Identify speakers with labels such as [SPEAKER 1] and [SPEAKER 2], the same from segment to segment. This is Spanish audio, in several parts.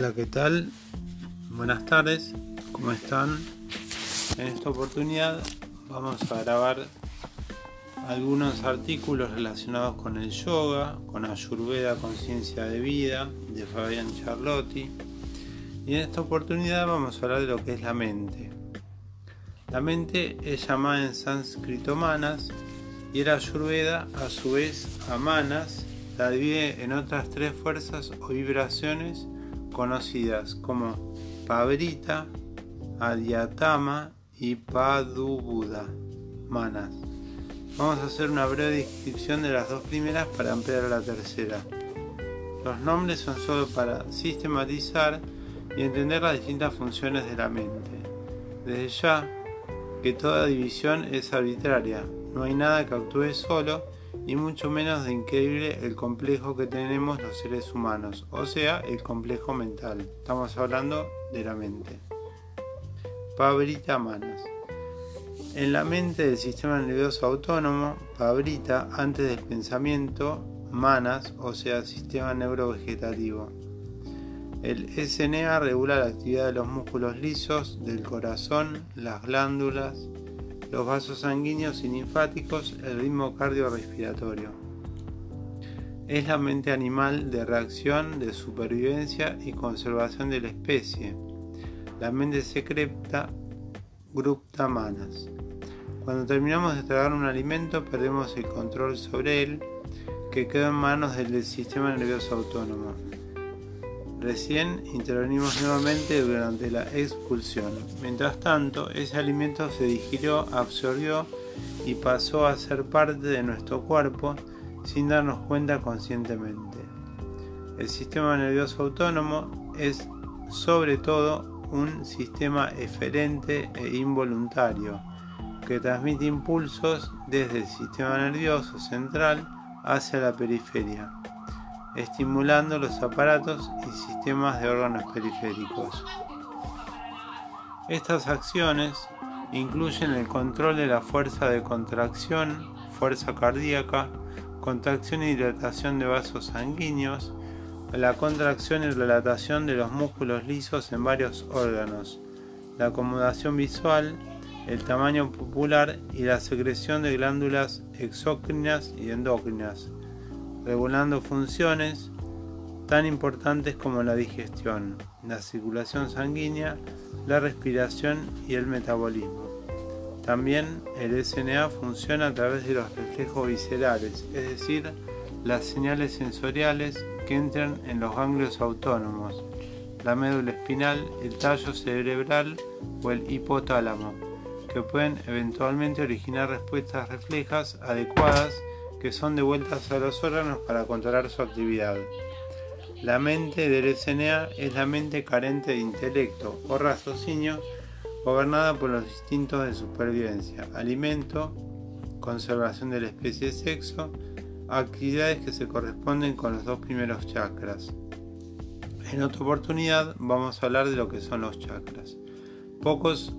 [SPEAKER 1] Hola, ¿qué tal? Buenas tardes, ¿cómo están? En esta oportunidad vamos a grabar algunos artículos relacionados con el yoga, con Ayurveda Conciencia de Vida de Fabián Charlotti. Y en esta oportunidad vamos a hablar de lo que es la mente. La mente es llamada en sánscrito manas y el Ayurveda a su vez a manas la divide en otras tres fuerzas o vibraciones conocidas como Pabrita, Adyatama y Padubuda, manas. Vamos a hacer una breve descripción de las dos primeras para ampliar la tercera. Los nombres son solo para sistematizar y entender las distintas funciones de la mente. Desde ya que toda división es arbitraria, no hay nada que actúe solo y mucho menos de increíble el complejo que tenemos los seres humanos, o sea, el complejo mental. Estamos hablando de la mente. Pabrita Manas. En la mente del sistema nervioso autónomo, Pabrita, antes del pensamiento, Manas, o sea, sistema neurovegetativo. El SNA regula la actividad de los músculos lisos, del corazón, las glándulas, los vasos sanguíneos y linfáticos, el ritmo cardiorrespiratorio. Es la mente animal de reacción, de supervivencia y conservación de la especie. La mente secreta, grupta manas. Cuando terminamos de tragar un alimento perdemos el control sobre él, que queda en manos del sistema nervioso autónomo. Recién intervenimos nuevamente durante la expulsión. Mientras tanto, ese alimento se digirió, absorbió y pasó a ser parte de nuestro cuerpo sin darnos cuenta conscientemente. El sistema nervioso autónomo es sobre todo un sistema eferente e involuntario que transmite impulsos desde el sistema nervioso central hacia la periferia estimulando los aparatos y sistemas de órganos periféricos. Estas acciones incluyen el control de la fuerza de contracción, fuerza cardíaca, contracción y dilatación de vasos sanguíneos, la contracción y relatación de los músculos lisos en varios órganos, la acomodación visual, el tamaño popular y la secreción de glándulas exócrinas y endócrinas, regulando funciones tan importantes como la digestión, la circulación sanguínea, la respiración y el metabolismo. También el SNA funciona a través de los reflejos viscerales, es decir, las señales sensoriales que entran en los ganglios autónomos, la médula espinal, el tallo cerebral o el hipotálamo, que pueden eventualmente originar respuestas reflejas adecuadas que son devueltas a los órganos para controlar su actividad. La mente del SNA es la mente carente de intelecto o raciocinio gobernada por los instintos de supervivencia, alimento, conservación de la especie sexo, actividades que se corresponden con los dos primeros chakras. En otra oportunidad vamos a hablar de lo que son los chakras. Pocos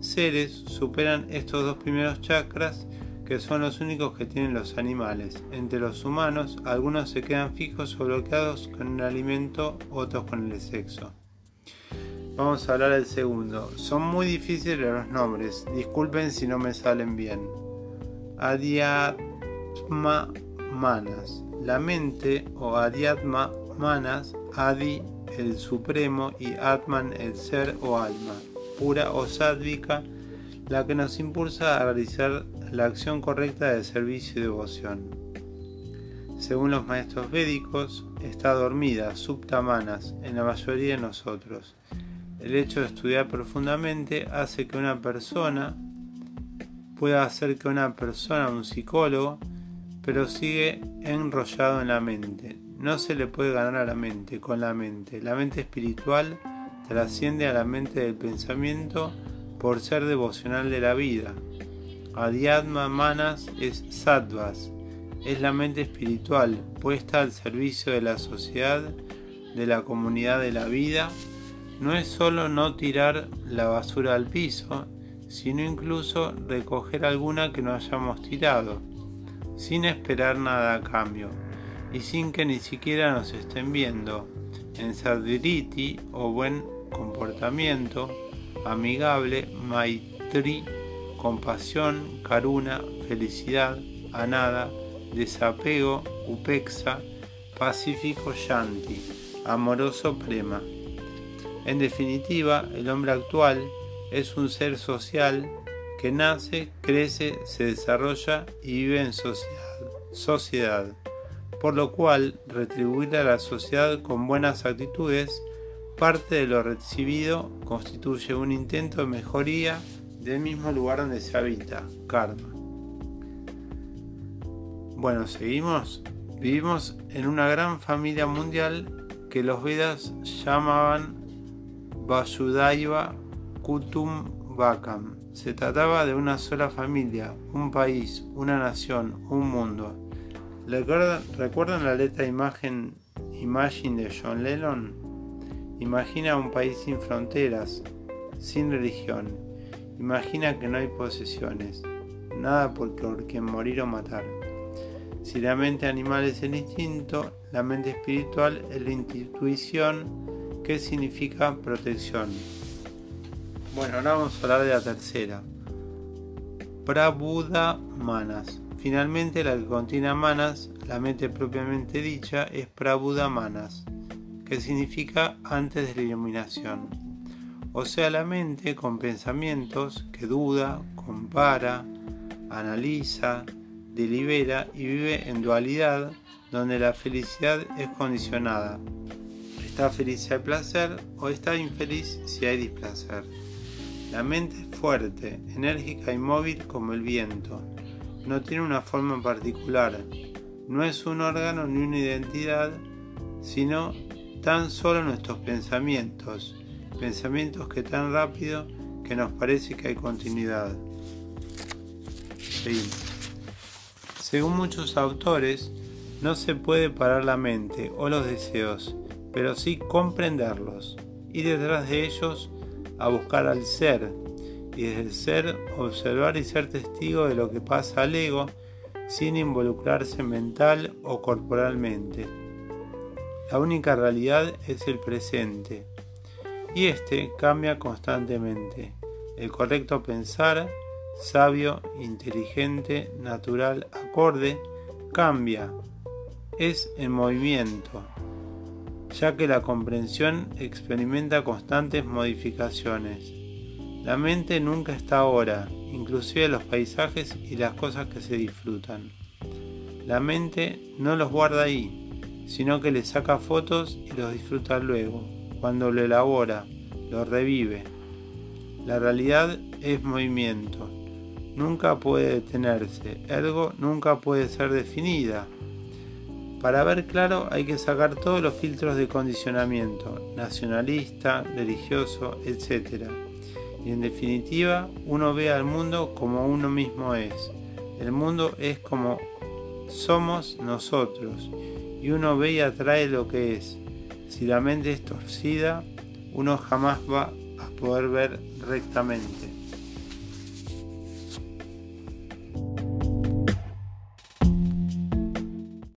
[SPEAKER 1] seres superan estos dos primeros chakras que son los únicos que tienen los animales. Entre los humanos, algunos se quedan fijos o bloqueados con un alimento, otros con el sexo. Vamos a hablar del segundo. Son muy difíciles los nombres, disculpen si no me salen bien. Adiatma Manas. La mente o Adiatma Manas, Adi el supremo y Atman el ser o alma, pura o sádvica, la que nos impulsa a realizar la acción correcta de servicio y devoción. Según los maestros védicos, está dormida, subtamanas, en la mayoría de nosotros. El hecho de estudiar profundamente hace que una persona pueda hacer que una persona, un psicólogo, pero sigue enrollado en la mente. No se le puede ganar a la mente con la mente. La mente espiritual trasciende a la mente del pensamiento por ser devocional de la vida. Adhyatma Manas es Sattvas, es la mente espiritual puesta al servicio de la sociedad, de la comunidad de la vida. No es solo no tirar la basura al piso, sino incluso recoger alguna que no hayamos tirado, sin esperar nada a cambio y sin que ni siquiera nos estén viendo. en sadriti o buen comportamiento, amigable, maitri, compasión, karuna, felicidad, anada, desapego, upexa, pacífico, shanti, amoroso, prema. En definitiva, el hombre actual es un ser social que nace, crece, se desarrolla y vive en sociedad, por lo cual retribuir a la sociedad con buenas actitudes, parte de lo recibido constituye un intento de mejoría del mismo lugar donde se habita, karma. Bueno, seguimos. Vivimos en una gran familia mundial que los Vedas llamaban Vasudaiva Kutum Vakam. Se trataba de una sola familia, un país, una nación, un mundo. ¿Recuerdan, la letra imagen de John Lennon? Imagina un país sin fronteras, sin religión. Imagina que no hay posesiones, nada por quien morir o matar. Si la mente animal es el instinto, la mente espiritual es la intuición, que significa protección. Bueno, ahora vamos a hablar de la tercera. Prabhuda Manas. Finalmente, la que contiene Manas, la mente propiamente dicha, es Prabhuda Manas, que significa antes de la iluminación. O sea, la mente con pensamientos que duda, compara, analiza, delibera y vive en dualidad, donde la felicidad es condicionada. Está feliz si hay placer o está infeliz si hay displacer. La mente es fuerte, enérgica y móvil como el viento. No tiene una forma particular. No es un órgano ni una identidad, sino tan solo nuestros pensamientos. Pensamientos que tan rápido que nos parece que hay continuidad. Según muchos autores, no se puede parar la mente o los deseos, pero sí comprenderlos. Y detrás de ellos a buscar al ser y desde el ser observar y ser testigo de lo que pasa al ego sin involucrarse mental o corporalmente. La única realidad es el presente y este cambia constantemente. El correcto pensar, sabio, inteligente, natural, acorde, cambia, es en movimiento, ya que la comprensión experimenta constantes modificaciones. La mente nunca está ahora, inclusive los paisajes y las cosas que se disfrutan. La mente no los guarda ahí, sino que le saca fotos y los disfruta luego, cuando lo elabora, lo revive. La realidad es movimiento, nunca puede detenerse, ergo nunca puede ser definida, para ver claro hay que sacar todos los filtros de condicionamiento, nacionalista, religioso, etc. Y en definitiva, uno ve al mundo como uno mismo es. El mundo es como somos nosotros. Y uno ve y atrae lo que es. Si la mente es torcida, uno jamás va a poder ver rectamente.